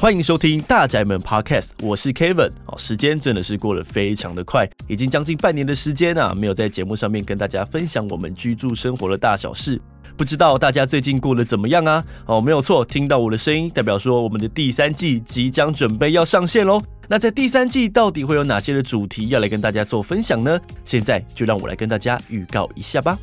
欢迎收听大宅门 Podcast，我是 Kevin。哦，时间真的是过得非常的快，已经将近半年的时间啊，没有在节目上面跟大家分享我们居住生活的大小事。不知道大家最近过得怎么样啊？哦，没有错，听到我的声音，代表说我们的第三季即将准备要上线喽。那在第三季到底会有哪些的主题要来跟大家做分享呢？现在就让我来跟大家预告一下吧。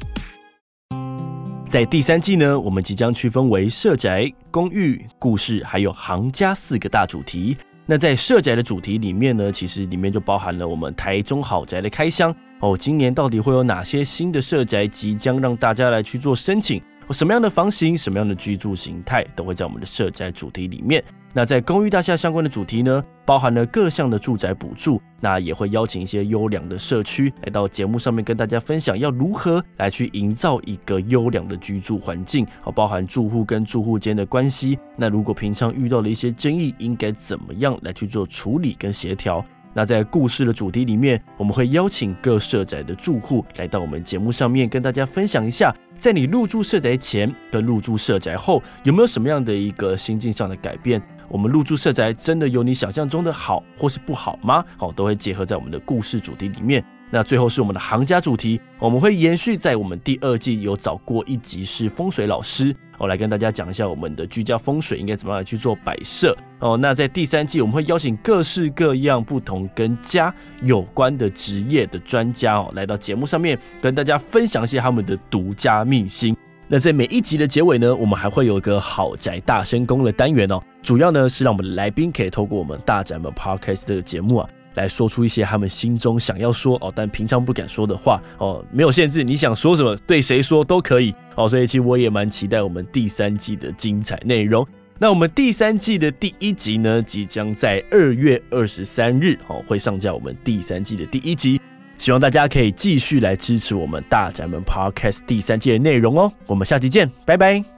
在第三季呢，我们即将区分为社宅、公寓、故事，还有行家四个大主题。那在社宅的主题里面呢，其实里面就包含了我们台中好宅的开箱。哦，今年到底会有哪些新的社宅即将让大家来去做申请？什么样的房型、什么样的居住形态，都会在我们的社宅主题里面。那在公寓大厦相关的主题呢，包含了各项的住宅补助，那也会邀请一些优良的社区来到节目上面跟大家分享，要如何来去营造一个优良的居住环境，好，包含住户跟住户间的关系。那如果平常遇到了一些争议，应该怎么样来去做处理跟协调？那在故事的主题里面，我们会邀请各社宅的住户来到我们节目上面，跟大家分享一下，在你入住社宅前跟入住社宅后，有没有什么样的一个心境上的改变？我们入住社宅真的有你想象中的好，或是不好吗？好，都会结合在我们的故事主题里面。那最后是我们的行家主题，我们会延续在我们第二季有找过一集是风水老师，我来跟大家讲一下我们的居家风水应该怎么样去做摆设哦。那在第三季我们会邀请各式各样不同跟家有关的职业的专家哦，来到节目上面跟大家分享一些他们的独家秘辛。那在每一集的结尾呢，我们还会有一个豪宅大声公的单元哦，主要呢是让我们的来宾可以透过我们大宅门 Podcast 的节目啊。来说出一些他们心中想要说哦，但平常不敢说的话哦，没有限制，你想说什么，对谁说都可以哦。所以其实我也蛮期待我们第三季的精彩内容。那我们第三季的第一集呢，即将在二月二十三日哦会上架我们第三季的第一集，希望大家可以继续来支持我们大宅门 Podcast 第三季的内容哦。我们下期见，拜拜。